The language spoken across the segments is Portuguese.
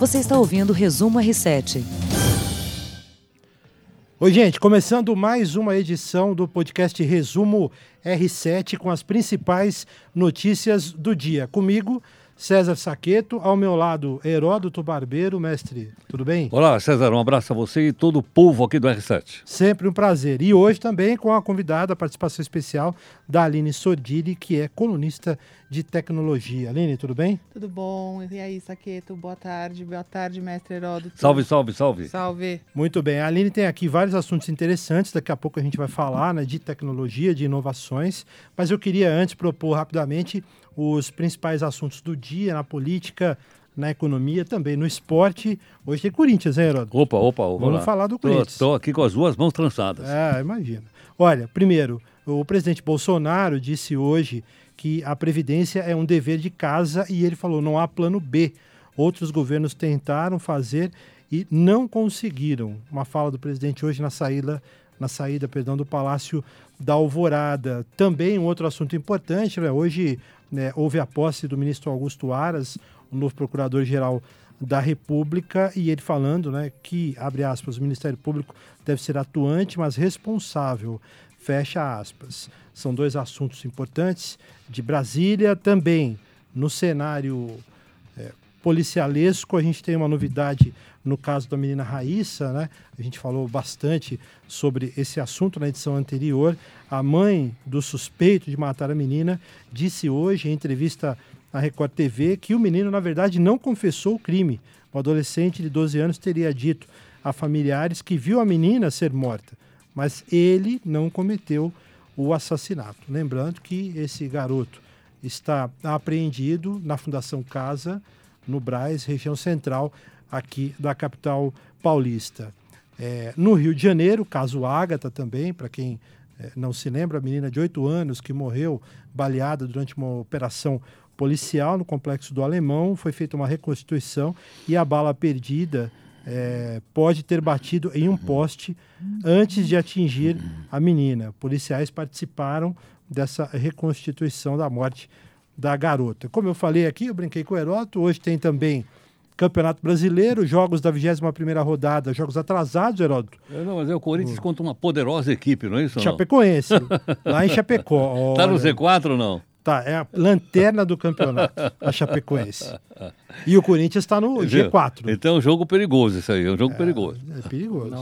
Você está ouvindo o Resumo R7. Oi, gente, começando mais uma edição do podcast Resumo R7 com as principais notícias do dia. Comigo, César Saqueto, ao meu lado, Heródoto Barbeiro, mestre, tudo bem? Olá, César, um abraço a você e todo o povo aqui do R7. Sempre um prazer. E hoje também com a convidada, a participação especial da Aline Sordilli, que é colunista de tecnologia. Aline, tudo bem? Tudo bom. E aí, Saqueto, boa tarde. Boa tarde, mestre Heródoto. Salve, salve, salve. Salve. Muito bem. A Aline tem aqui vários assuntos interessantes. Daqui a pouco a gente vai falar né, de tecnologia, de inovações. Mas eu queria antes propor rapidamente os principais assuntos do dia na política, na economia, também no esporte. Hoje tem Corinthians, hein, Heródoto? Opa, opa, opa. Vamos falar do Corinthians. Estou aqui com as duas mãos trançadas. É, imagina. Olha, primeiro, o presidente Bolsonaro disse hoje que a Previdência é um dever de casa e ele falou: não há plano B. Outros governos tentaram fazer e não conseguiram. Uma fala do presidente hoje na saída, na saída perdão, do Palácio da Alvorada. Também um outro assunto importante, né? hoje né, houve a posse do ministro Augusto Aras, o novo procurador-geral da República, e ele falando né, que, abre aspas, o Ministério Público deve ser atuante, mas responsável, fecha aspas. São dois assuntos importantes. De Brasília também, no cenário é, policialesco, a gente tem uma novidade no caso da menina Raíssa, né? A gente falou bastante sobre esse assunto na edição anterior. A mãe do suspeito de matar a menina disse hoje, em entrevista à Record TV, que o menino, na verdade, não confessou o crime. O adolescente de 12 anos teria dito a familiares que viu a menina ser morta, mas ele não cometeu o assassinato. Lembrando que esse garoto está apreendido na Fundação Casa, no Braz, região central aqui da capital paulista. É, no Rio de Janeiro, caso Ágata também, para quem é, não se lembra, a menina de 8 anos que morreu baleada durante uma operação policial no complexo do Alemão, foi feita uma reconstituição e a bala perdida é, pode ter batido em um poste antes de atingir a menina. Policiais participaram dessa reconstituição da morte da garota. Como eu falei aqui, eu brinquei com o Heroto, hoje tem também Campeonato Brasileiro, jogos da 21ª rodada, jogos atrasados, Heródoto. É, não, mas é o Corinthians hum. contra uma poderosa equipe, não é isso? Chapecoense, lá em Chapecó. Está no Z4 ou não? Tá, é a lanterna do campeonato, a Chapecoense. E o Corinthians está no G4. Então é um jogo perigoso isso aí, é um jogo é, perigoso. É perigoso.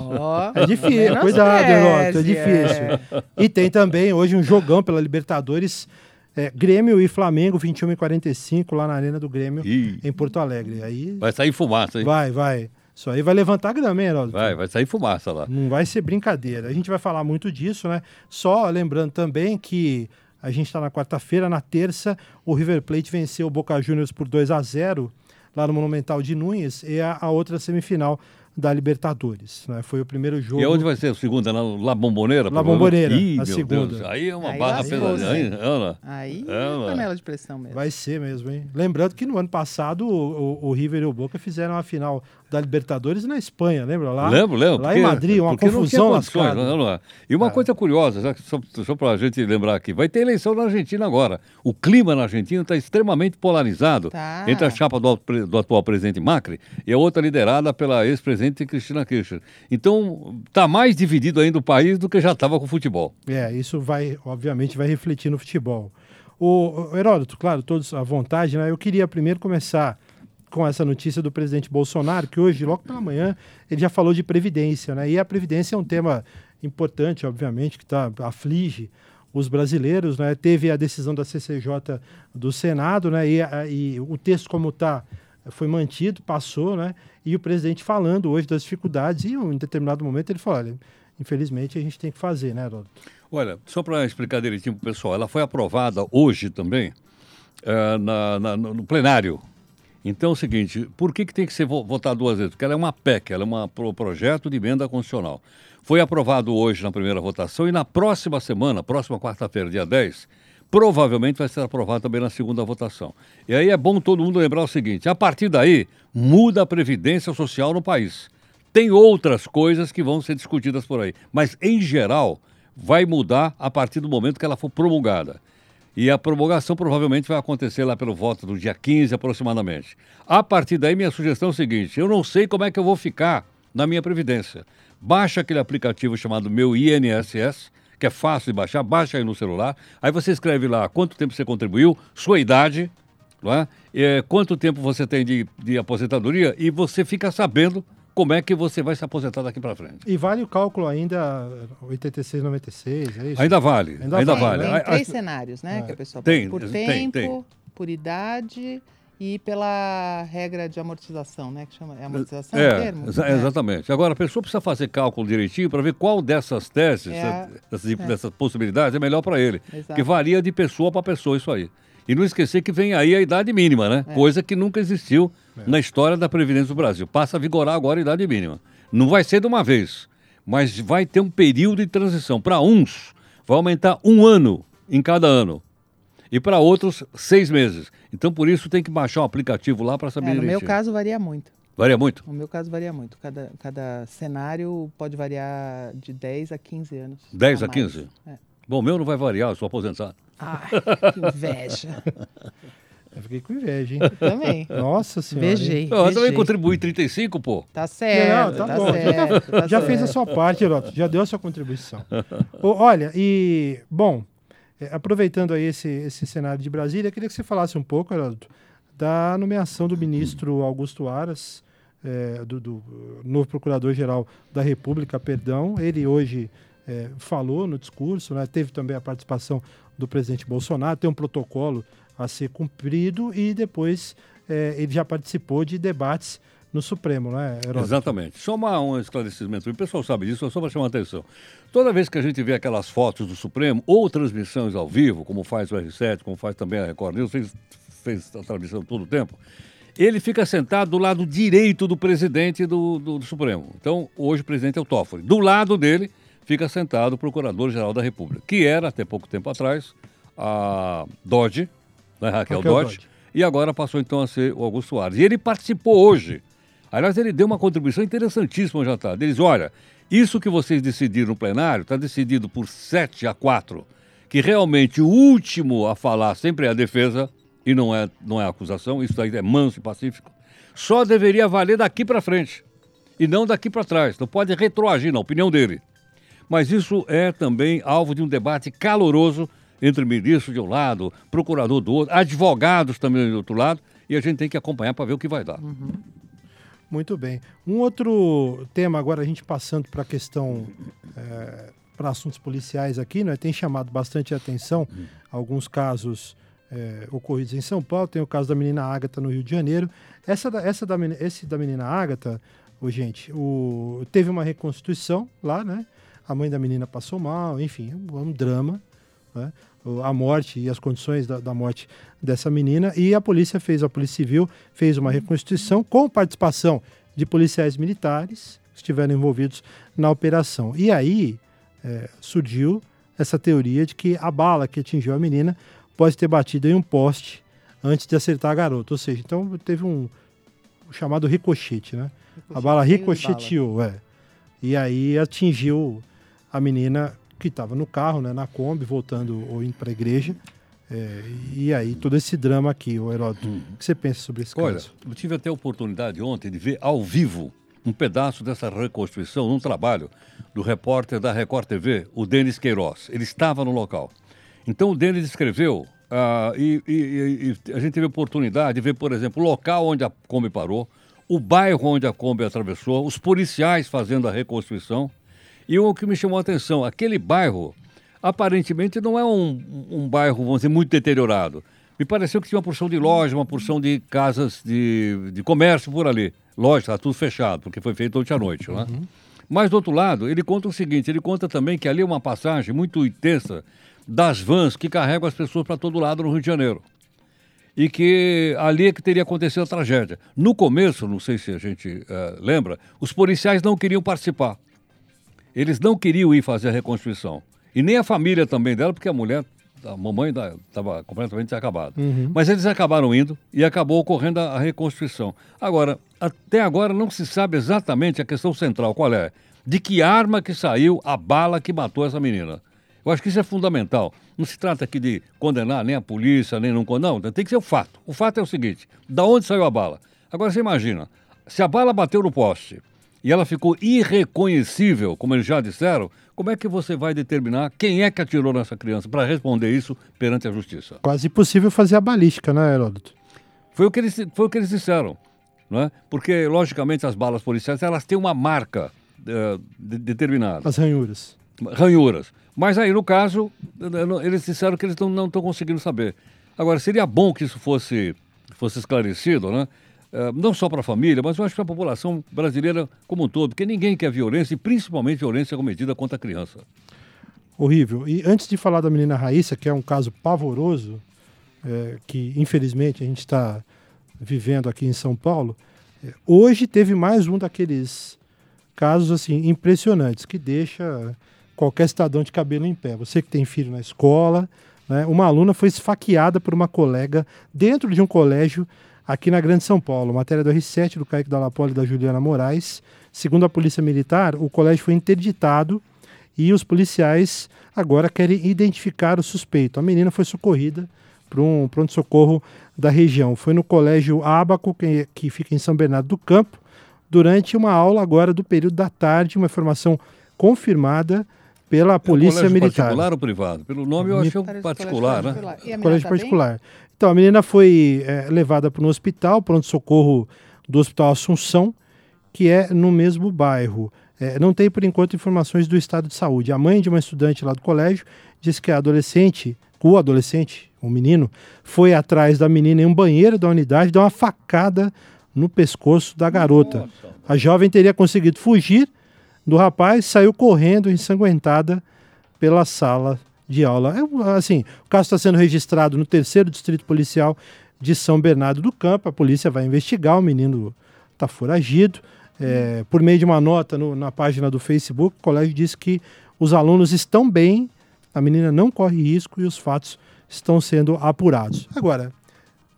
é difícil, cuidado, Heródoto, é difícil. É. E tem também hoje um jogão pela Libertadores é, Grêmio e Flamengo, 21 e 45 lá na Arena do Grêmio, Ih. em Porto Alegre. Aí... Vai sair fumaça, hein? Vai, vai. Isso aí vai levantar grama, hein, Heródoto? Vai, vai sair fumaça lá. Não vai ser brincadeira. A gente vai falar muito disso, né? Só lembrando também que a gente está na quarta-feira, na terça, o River Plate venceu o Boca Juniors por 2 a 0 lá no Monumental de Nunes, e a, a outra semifinal da Libertadores. Né? Foi o primeiro jogo. E onde vai ser a segunda? Na La Bomboneira? La Bomboneira, Ih, a segunda. Deus. Aí é uma aí barra pesada. Aí, ela, aí é panela de pressão mesmo. Vai ser mesmo, hein? Lembrando que no ano passado o, o, o River e o Boca fizeram a final da Libertadores na Espanha, lembra? Lá, lembro, lembro. Lá porque, em Madrid, uma confusão lascada. Não, não. E uma ah. coisa curiosa, só, só para a gente lembrar aqui, vai ter eleição na Argentina agora. O clima na Argentina está extremamente polarizado tá. entre a chapa do, do, atual presidente Macri e a outra liderada pela ex-presidente Cristina Kirchner. Então, está mais dividido ainda o país do que já estava com o futebol. É, isso vai, obviamente, vai refletir no futebol. O, o Heródoto, claro, todos à vontade, né? Eu queria primeiro começar com essa notícia do presidente Bolsonaro, que hoje, logo pela manhã, ele já falou de previdência, né? E a previdência é um tema importante, obviamente, que tá, aflige os brasileiros, né? Teve a decisão da CCJ do Senado, né? E, e o texto como está foi mantido, passou, né? E o presidente falando hoje das dificuldades e em determinado momento ele falou, olha, infelizmente a gente tem que fazer, né, Heródoto? Olha, só para explicar direitinho para o pessoal, ela foi aprovada hoje também uh, na, na, no plenário então é o seguinte, por que, que tem que ser votado duas vezes? Porque ela é uma PEC, ela é um pro projeto de emenda constitucional. Foi aprovado hoje na primeira votação e na próxima semana, próxima quarta-feira, dia 10, provavelmente vai ser aprovado também na segunda votação. E aí é bom todo mundo lembrar o seguinte: a partir daí, muda a previdência social no país. Tem outras coisas que vão ser discutidas por aí, mas em geral vai mudar a partir do momento que ela for promulgada. E a promulgação provavelmente vai acontecer lá pelo voto do dia 15 aproximadamente. A partir daí, minha sugestão é o seguinte: eu não sei como é que eu vou ficar na minha Previdência. Baixa aquele aplicativo chamado Meu INSS, que é fácil de baixar, baixa aí no celular. Aí você escreve lá quanto tempo você contribuiu, sua idade, não é? É, quanto tempo você tem de, de aposentadoria e você fica sabendo como é que você vai se aposentar daqui para frente. E vale o cálculo ainda 86, 96, é isso? Ainda vale, ainda, ainda vale. Tem A- três a- cenários, né? É. Que a pessoa Tem, por tem, tempo, tem. por idade e pela regra de amortização, né? Que chama é amortização o É, termo? exa- É. exatamente. Agora, a pessoa precisa fazer cálculo direitinho para ver qual dessas teses, É dessas, dessas possibilidades, é melhor para ele. Exato. Porque varia de pessoa para pessoa isso aí. E não esquecer que vem aí a idade mínima, né? É. Coisa que nunca existiu na história da Previdência do Brasil. Passa a vigorar agora a idade mínima. Não vai ser de uma vez, mas vai ter um período de transição. Para uns, vai aumentar um ano em cada ano. E para outros, seis meses. Então, por isso, tem que baixar o aplicativo lá para saber É, no meu caso varia muito. Varia muito? No meu caso varia muito. Cada, cada cenário pode variar de 10 a 15 anos. 10 a mais. 15? É. Bom, o meu não vai variar, eu sou aposentado. Ai, que inveja. Eu fiquei com inveja, hein? Também. Nossa senhora. Vejei. Eu também contribuí 35, pô. Tá certo, Não, tá tá, bom. certo. tá Já fez a certo. sua parte, Heroto. Já deu a sua contribuição. Ô, olha, e, bom, é, aproveitando aí esse, esse cenário de Brasília, queria que você falasse um pouco, Heroto, da nomeação do ministro Augusto Aras, é, do, do, uh, novo procurador-geral da República, perdão. Ele hoje é, falou no discurso, né, teve também a participação do presidente Bolsonaro, tem um protocolo a ser cumprido e depois é, ele já participou de debates no Supremo, né, Heródoto? Exatamente. Só uma, um esclarecimento. O pessoal sabe disso, só para chamar a atenção. Toda vez que a gente vê aquelas fotos do Supremo ou transmissões ao vivo, como faz o R7, como faz também a Record News, fez, fez a transmissão todo o tempo, ele fica sentado do lado direito do presidente do, do- do Supremo. Então, hoje o presidente é o Toffoli. Do lado dele fica sentado o Procurador-Geral da República, que era, até pouco tempo atrás, a Dodge, né, Raquel, Raquel Dodge, Dodge. e agora passou então a ser o Augusto Aras. E ele participou hoje. Aliás, ele deu uma contribuição interessantíssima já tá. Ele diz, olha, isso que vocês decidiram no plenário está decidido por 7 a 4, que realmente o último a falar sempre é a defesa e não é, não é a acusação, isso aí é manso e pacífico. Só deveria valer daqui para frente e não daqui para trás. Não pode retroagir na opinião dele. Mas isso é também alvo de um debate caloroso entre ministro de um lado, procurador do outro, advogados também do outro lado, e a gente tem que acompanhar para ver o que vai dar. Muito bem. Um outro tema, agora a gente passando para a questão, para assuntos policiais aqui, né, tem chamado bastante atenção alguns casos é, ocorridos em São Paulo. Tem o caso da menina Ágata no Rio de Janeiro. Essa essa da, esse da menina Ágata, gente, o, teve uma reconstituição lá, né? A mãe da menina passou mal, enfim, é um drama. né? A morte e as condições da, da morte dessa menina. E a polícia fez, a Polícia Civil fez uma reconstituição com participação de policiais militares que estiveram envolvidos na operação. E aí é, surgiu essa teoria de que a bala que atingiu a menina pode ter batido em um poste antes de acertar a garota. Ou seja, então teve um, chamado ricochete, né? A bala ricocheteou, é. E aí atingiu a menina que estava no carro, né, na Kombi, voltando ou indo para a igreja. É, e aí todo esse drama aqui, o Heródoto. O que você pensa sobre esse Olha, caso? eu tive até a oportunidade ontem de ver ao vivo um pedaço dessa reconstrução num trabalho do repórter da Record TV, o Denis Queiroz. Ele estava no local. Então o Denis escreveu ah, e, e- e a gente teve a oportunidade de ver, por exemplo, o local onde a Kombi parou, o bairro onde a Kombi atravessou, os policiais fazendo a reconstrução. E o que me chamou a atenção, aquele bairro aparentemente não é um, um bairro, vamos dizer, muito deteriorado. Me pareceu que tinha uma porção de loja, uma porção de casas de, de comércio por ali. Lógico, está tudo fechado, porque foi feito ontem à noite. Né? Mas, do outro lado, ele conta o seguinte: ele conta também que ali é uma passagem muito intensa das vans que carregam as pessoas para todo lado no Rio de Janeiro. E que ali é que teria acontecido a tragédia. No começo, não sei se a gente eh, lembra, os policiais não queriam participar. Eles não queriam ir fazer a reconstrução. E nem a família também dela, porque a mulher, a mamãe estava completamente acabada. Mas eles acabaram indo e acabou ocorrendo a, a reconstrução. Agora, até agora não se sabe exatamente a questão central, qual é? De que arma que saiu a bala que matou essa menina. Eu acho que isso é fundamental. Não se trata aqui de condenar nem a polícia, nem não condenar. Não, tem que ser o fato. O fato é o seguinte: da onde saiu a bala? Agora você imagina, se a bala bateu no poste e ela ficou irreconhecível, como eles já disseram, como é que você vai determinar quem é que atirou nessa criança para responder isso perante a justiça? Quase impossível fazer a balística, né, Heródoto? Foi o que eles, foi o que eles disseram. Né? Porque, logicamente, as balas policiais elas têm uma marca uh, de, determinada. As ranhuras. Ranhuras. Mas aí, no caso, eles disseram que eles não estão conseguindo saber. Agora, seria bom que isso fosse, fosse esclarecido, né? Uh, não só para a família, mas eu acho que para a população brasileira como um todo, porque ninguém quer violência, e principalmente violência cometida contra a criança. Horrível. E antes de falar da menina Raíssa, que é um caso pavoroso, é, que infelizmente a gente está vivendo aqui em São Paulo, é, hoje teve mais um daqueles casos assim impressionantes que deixa qualquer cidadão de cabelo em pé. Você que tem filho na escola, né, uma aluna foi esfaqueada por uma colega dentro de um colégio aqui na Grande São Paulo. Matéria do R7 do Kaique Dallapoli e da Juliana Moraes. Segundo a Polícia Militar, o colégio foi interditado e os policiais agora querem identificar o suspeito. A menina foi socorrida para um pronto-socorro da região. Foi no colégio Abaco, que, que fica em São Bernardo do Campo, durante uma aula agora do período da tarde, uma informação confirmada pela é Polícia colégio Militar. particular ou privado? Pelo nome eu achei um particular, né? Colégio tá particular. Então, a menina foi é, levada para um hospital, pronto-socorro do Hospital Assunção, que é no mesmo bairro. É, não tem, por enquanto, informações do estado de saúde. A mãe de uma estudante lá do colégio disse que a adolescente, o adolescente, o menino, foi atrás da menina em um banheiro da unidade, deu uma facada no pescoço da garota. Nossa. A jovem teria conseguido fugir do rapaz, saiu correndo ensanguentada pela sala de aula. É, assim, o caso está sendo registrado no terceiro distrito policial de São Bernardo do Campo. A polícia vai investigar, o menino está foragido. É, por meio de uma nota no, na página do Facebook, o colégio diz que os alunos estão bem, a menina não corre risco e os fatos estão sendo apurados. Agora,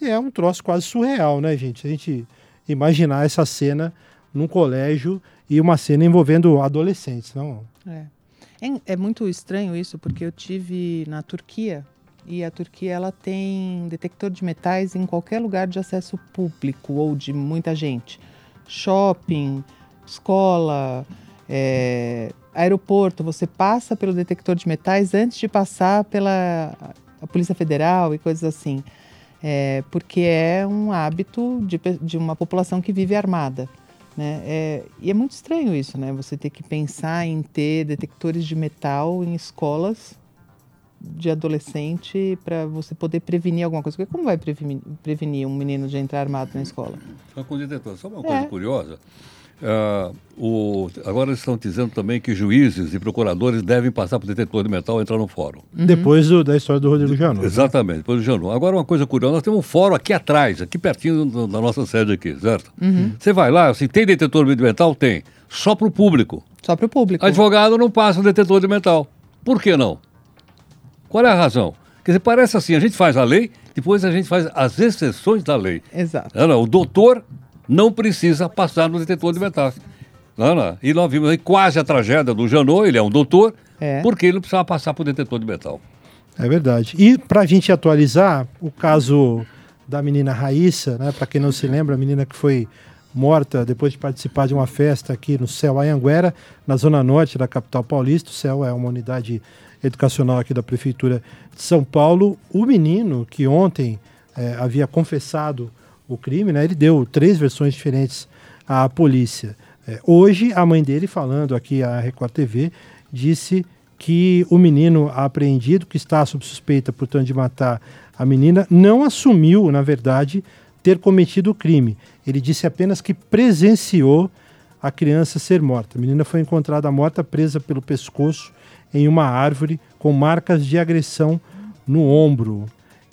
é um troço quase surreal, né, gente? A gente imaginar essa cena num colégio e uma cena envolvendo adolescentes, não? É. É, é muito estranho isso, porque eu tive na Turquia e a Turquia ela tem detector de metais em qualquer lugar de acesso público ou de muita gente. Shopping, escola, é, aeroporto, você passa pelo detector de metais antes de passar pela Polícia Federal e coisas assim. É, porque é um hábito de, de uma população que vive armada. Né? É, e é muito estranho isso, né? Você ter que pensar em ter detectores de metal em escolas de adolescente para você poder prevenir alguma coisa. Porque como vai prevenir, prevenir, um menino de entrar armado na escola? Só com detetor. Só uma coisa é. curiosa. Uh, o, agora eles estão dizendo também que juízes e procuradores devem passar por detetor de metal e entrar no fórum. Uhum. Depois do, da história do Rodrigo Janot. Exatamente, depois do Janot. Agora uma coisa curiosa, nós temos um fórum aqui atrás, aqui pertinho da nossa sede aqui, certo? Uhum. Você vai lá, assim, tem detetor de metal? Tem. Só para o público. Só para o público. Advogado não passa detetor de metal. Por que não? Qual é a razão? Quer dizer, parece assim, a gente faz a lei, depois a gente faz as exceções da lei. Exato. Não, não, o doutor não precisa passar no detetor de metais. Não, não. E nós vimos aí quase a tragédia do Janot, ele é um doutor, é. porque ele não precisava passar por detetor de metal. É verdade. E para a gente atualizar, o caso da menina Raíssa, né, para quem não se lembra, a menina que foi morta depois de participar de uma festa aqui no Céu Anhanguera, na zona norte da capital paulista. O Céu é uma unidade educacional aqui da Prefeitura de São Paulo. O menino que ontem é, havia confessado o crime, né, ele deu três versões diferentes à polícia. É, hoje, a mãe dele, falando aqui à Record TV, disse que o menino apreendido, que está sob suspeita, portanto, de matar a menina, não assumiu, na verdade, ter cometido o crime. Ele disse apenas que presenciou a criança ser morta. A menina foi encontrada morta, presa pelo pescoço em uma árvore, com marcas de agressão no ombro.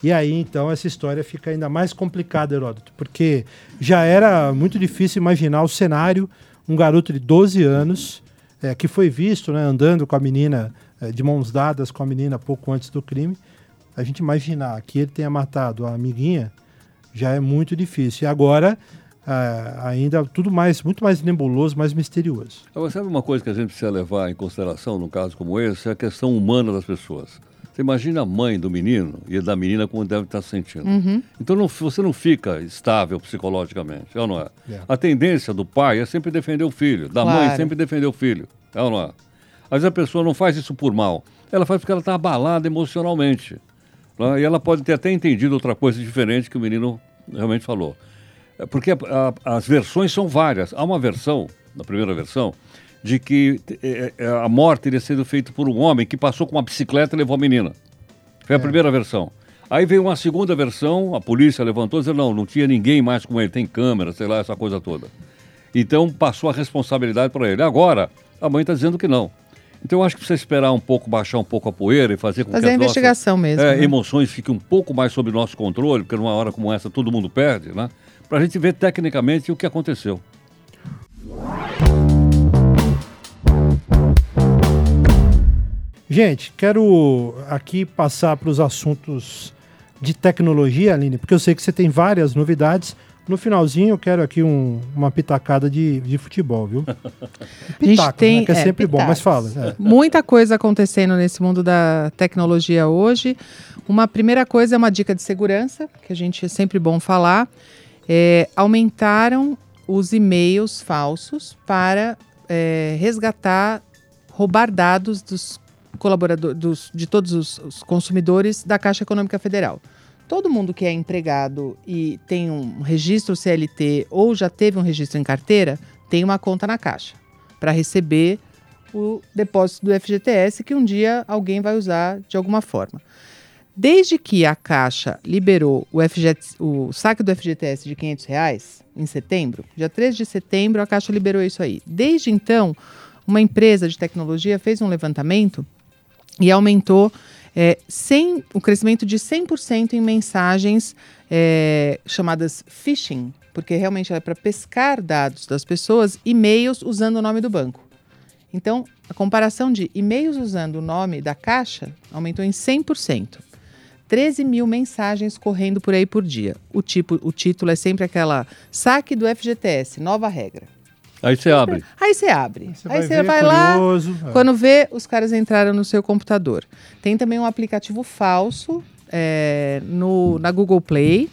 E aí, então, essa história fica ainda mais complicada, Heródoto, porque já era muito difícil imaginar o cenário, um garoto de 12 anos, é, que foi visto né, andando com a menina, é, de mãos dadas com a menina pouco antes do crime, a gente imaginar que ele tenha matado a amiguinha já é muito difícil. E agora é, ainda tudo mais, muito mais nebuloso, mais misterioso. Agora, sabe uma coisa que a gente precisa levar em consideração num caso como esse? É a questão humana das pessoas. Você imagina a mãe do menino e da menina como deve estar se sentindo. Uhum. Então não, você não fica estável psicologicamente, é ou não é? É. A tendência do pai é sempre defender o filho, da mãe Claro. é sempre defender o filho, é ou não é? Às vezes a pessoa não faz isso por mal, ela faz porque ela está abalada emocionalmente. né? E ela pode ter até entendido outra coisa diferente que o menino realmente falou. É Porque a- a- as versões são várias. Há uma versão, na primeira versão, de que eh, eh, a morte teria sido feita por um homem que passou com uma bicicleta e levou a menina. Foi a primeira versão. Aí veio uma segunda versão, a polícia levantou e disse, não, não tinha ninguém mais com ele, tem câmera, sei lá, essa coisa toda. Então passou a responsabilidade para ele. Agora, a mãe está dizendo que não. Então eu acho que precisa esperar um pouco, baixar um pouco a poeira e fazer com Fazer que a as nossas, investigação mesmo, é, né? emoções fiquem um pouco mais sob nosso controle, porque numa hora como essa todo mundo perde, né? Para a gente ver tecnicamente o que aconteceu. Gente, quero aqui passar para os assuntos de tecnologia, Aline, porque eu sei que você tem várias novidades. No finalzinho, eu quero aqui um- uma pitacada de, de futebol, viu? Pitacos, tem- né, que é é, sempre bom, mas fala. pitacos. é. Muita coisa acontecendo nesse mundo da tecnologia hoje. Uma primeira coisa é uma dica de segurança, que a gente é sempre bom falar. É, aumentaram os e-mails falsos para é, resgatar, roubar dados dos colaboradores, dos, de todos os, os consumidores da Caixa Econômica Federal. Todo mundo que é empregado e tem um registro CLT ou já teve um registro em carteira tem uma conta na Caixa para receber o depósito do FGTS que um dia alguém vai usar de alguma forma. Desde que a Caixa liberou o, FGT, o saque do FGTS de 500 reais, em setembro, dia 3 de setembro, a Caixa liberou isso aí. Desde então, uma empresa de tecnologia fez um levantamento e aumentou é, 100 o crescimento de 100% em mensagens é, chamadas phishing, porque realmente é para pescar dados das pessoas, e-mails usando o nome do banco. Então, a comparação de e-mails usando o nome da caixa aumentou em 100%. 13 mil mensagens correndo por aí por dia. O, tipo, o título é sempre aquela saque do FGTS, nova regra. Aí você abre. Aí você abre. Você aí vai você ver, vai lá, é. quando vê, os caras entraram no seu computador. Tem também um aplicativo falso é, no, na Google Play.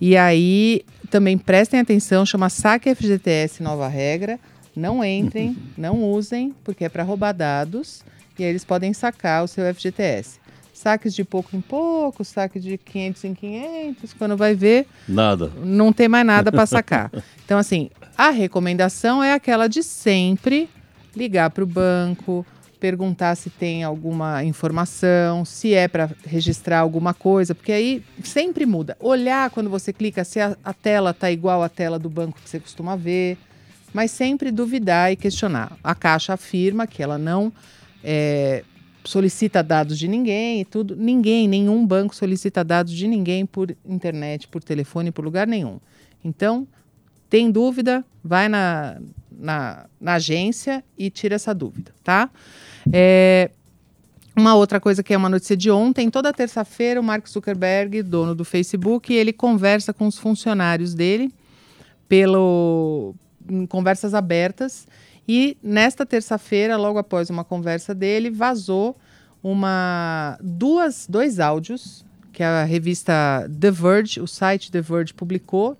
E aí também prestem atenção, chama Saque FGTS Nova Regra. Não entrem, não usem, porque é para roubar dados. E aí eles podem sacar o seu FGTS. Saques de pouco em pouco, saque de 500 em 500. Quando vai ver, Nada. não tem mais nada para sacar. Então, assim, a recomendação é aquela de sempre ligar para o banco, perguntar se tem alguma informação, se é para registrar alguma coisa, porque aí sempre muda. Olhar quando você clica se a, a tela está igual à tela do banco que você costuma ver, mas sempre duvidar e questionar. A Caixa afirma que ela não é, solicita dados de ninguém e tudo. Ninguém, nenhum banco solicita dados de ninguém por internet, por telefone, por lugar nenhum. Então, tem dúvida, vai na, na, na agência e tira essa dúvida, tá? É, uma outra coisa que é uma notícia de ontem, toda terça-feira o Mark Zuckerberg, dono do Facebook, ele conversa com os funcionários dele pelo em conversas abertas e nesta terça-feira, logo após uma conversa dele, vazou uma duas dois áudios que a revista The Verge, o site The Verge publicou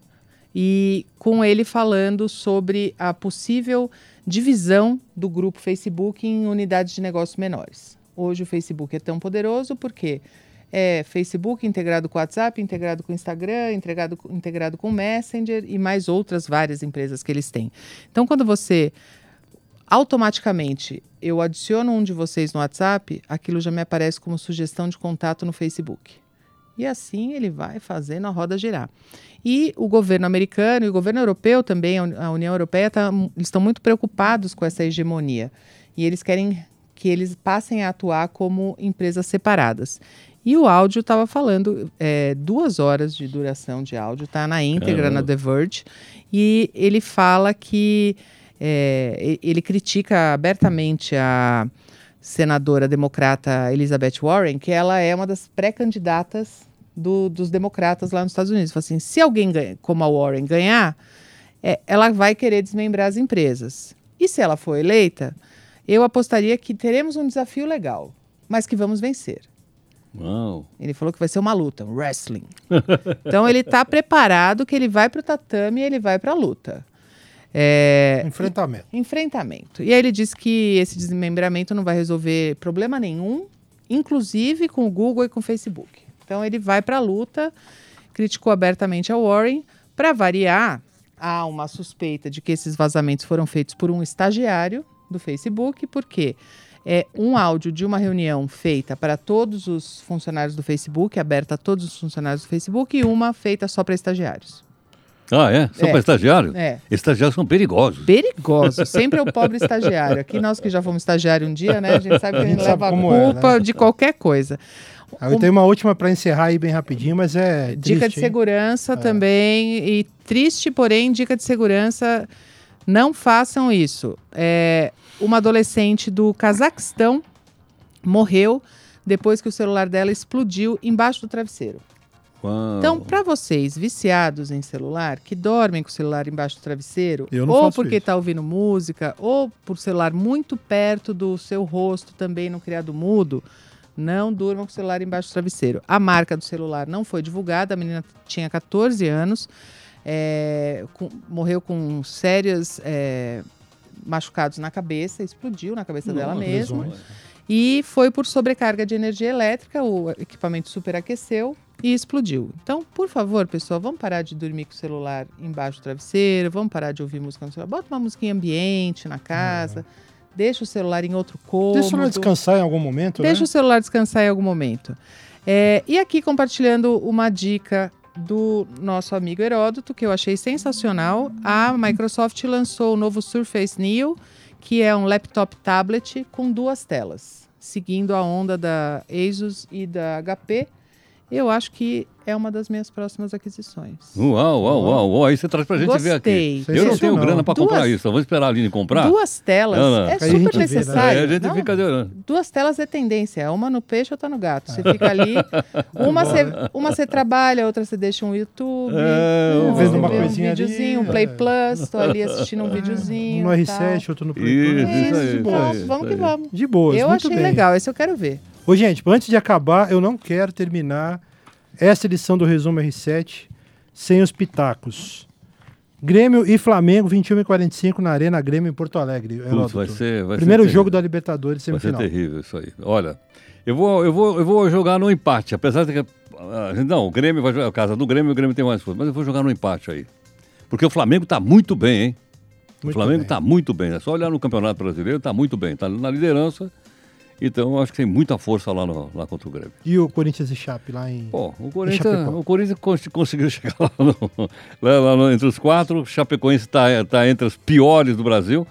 e com ele falando sobre a possível divisão do grupo Facebook em unidades de negócios menores. Hoje o Facebook é tão poderoso porque é Facebook integrado com WhatsApp, integrado com Instagram, integrado, integrado com Messenger e mais outras várias empresas que eles têm. Então, quando você automaticamente eu adiciono um de vocês no WhatsApp, aquilo já me aparece como sugestão de contato no Facebook. E assim ele vai fazendo a roda girar. E o governo americano e o governo europeu também, a União Europeia, tá, estão muito preocupados com essa hegemonia. E eles querem que eles passem a atuar como empresas separadas. E o áudio estava falando, é, duas horas de duração de áudio, tá na íntegra Caramba. na The Verge. E ele fala que é, ele critica abertamente a senadora democrata Elizabeth Warren, que ela é uma das pré-candidatas do- dos democratas lá nos Estados Unidos. Fala assim, se alguém ganha, como a Warren ganhar, é, ela vai querer desmembrar as empresas. E se ela for eleita, eu apostaria que teremos um desafio legal, mas que vamos vencer. Uau. Ele falou que vai ser uma luta, um wrestling. então ele está preparado que ele vai para o tatame e ele vai para a luta. É, Enfrentamento. enfrentamento. E aí ele disse que esse desmembramento não vai resolver problema nenhum, inclusive com o Google e com o Facebook. Então ele vai para a luta, criticou abertamente a Warren. Para variar, há uma suspeita de que esses vazamentos foram feitos por um estagiário do Facebook, porque é um áudio de uma reunião feita para todos os funcionários do Facebook, aberta a todos os funcionários do Facebook, e uma feita só para estagiários. Ah, é? Só É. para estagiário? É. Estagiários são perigosos. Perigoso. Sempre é o pobre estagiário. Aqui nós que já fomos estagiário um dia, né? A gente sabe que a gente gente sabe leva a é, culpa né? de qualquer coisa. Aí eu tenho uma última para encerrar aí bem rapidinho, mas é. Dica triste, de hein? segurança também. E triste, porém, dica de segurança. Não façam isso. É, uma adolescente do Cazaquistão morreu depois que o celular dela explodiu embaixo do travesseiro. Uau. Então, para vocês viciados em celular, que dormem com o celular embaixo do travesseiro, ou porque está ouvindo música, ou por celular muito perto do seu rosto, também no criado mudo, não durmam com o celular embaixo do travesseiro. A marca do celular não foi divulgada, a menina tinha 14 anos, é, com- morreu com sérios é, machucados na cabeça, explodiu na cabeça dela mesma. E foi por sobrecarga de energia elétrica, o equipamento superaqueceu e explodiu. Então, por favor, pessoal, vamos parar de dormir com o celular embaixo do travesseiro, vamos parar de ouvir música no celular. Bota uma musiquinha ambiente na casa, deixa o celular em outro cômodo. Deixa ela descansar em algum momento, Deixa né? o celular descansar em algum momento. É, e aqui compartilhando uma dica do nosso amigo Heródoto, que eu achei sensacional. A Microsoft lançou o novo Surface Neo, que é um laptop tablet com duas telas, seguindo a onda da Asus e da HP. Eu acho que é uma das minhas próximas aquisições. Uau, uau, uau, uau. Aí você traz pra gente ver aqui. Gostei. Eu não tenho grana para comprar isso. Eu vou esperar a Aline comprar. Duas telas Não, não. é super vê, né? necessário. Aí a gente Não, fica. Duas telas é tendência, uma no peixe, outra no gato. Você fica ali, uma você, uma você trabalha, outra você deixa um YouTube, É, você uma vê um coisinha ali, videozinho, um Play é. Plus, tô ali assistindo um videozinho. No tal. R7, outro no Play Isso, Plus. isso Isso, isso pronto, aí, vamos isso que vamos. De boas, Eu muito achei bem. legal, esse eu quero ver. Ô, gente, antes de acabar, eu não quero terminar essa edição do Resumo R7 sem os pitacos. Grêmio e Flamengo, 21 e 45 na Arena Grêmio em Porto Alegre. Putz, Heródoto. vai ser. Vai Primeiro ser jogo da Libertadores Vai ser semifinal. terrível isso aí. Olha, eu vou, eu vou, eu vou jogar no empate, apesar de que. ah, Não, o Grêmio vai jogar. A casa do Grêmio, o Grêmio tem mais força. Mas eu vou jogar no empate aí. Porque o Flamengo tá muito bem, hein? o Muito Flamengo bem. tá muito bem. É só olhar no Campeonato Brasileiro, tá muito bem. Tá na liderança. Então acho que tem muita força lá, no, lá contra o Grêmio. E o Corinthians e Chape lá em. Pô, o. Corinthians, o Corinthians cons- conseguiu chegar lá, no- lá- no- entre os quatro. O Chapecoense está tá entre os piores do Brasil.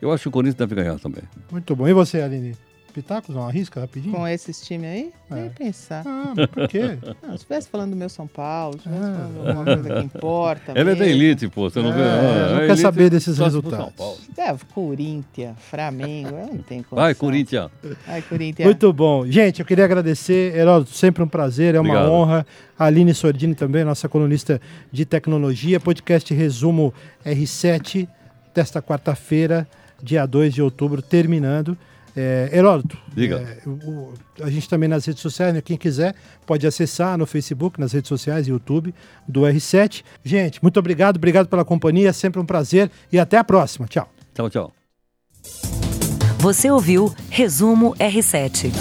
Eu acho que o Corinthians deve ganhar também. Muito bom. E você, Aline? Pitacos? Não, arrisca rapidinho? Com esses times aí, nem É. pensar. Ah, mas por quê? Não, se estivesse falando do meu São Paulo, se estivesse Ah. falando de alguma coisa que importa. Ela é da mesmo. elite, pô. Você não vê? É, Ah, não a quer elite saber desses resultados. São Paulo. É, Corinthians, Flamengo, eu não tenho condição. Vai, Corinthians. Vai, Corinthians. Muito bom. Gente, eu queria agradecer, Heródoto, sempre um prazer, é uma Obrigado. honra. A Aline Sordini também, nossa colunista de tecnologia. Podcast Resumo R7, desta quarta-feira, dia 2 de outubro, terminando. É, Heródoto, Diga. é, o- o- a gente também nas redes sociais, né, quem quiser pode acessar no Facebook, nas redes sociais, YouTube do R7. Gente, muito obrigado, obrigado pela companhia, sempre um prazer e até a próxima. Tchau. Tchau, tchau. Você ouviu Resumo R7.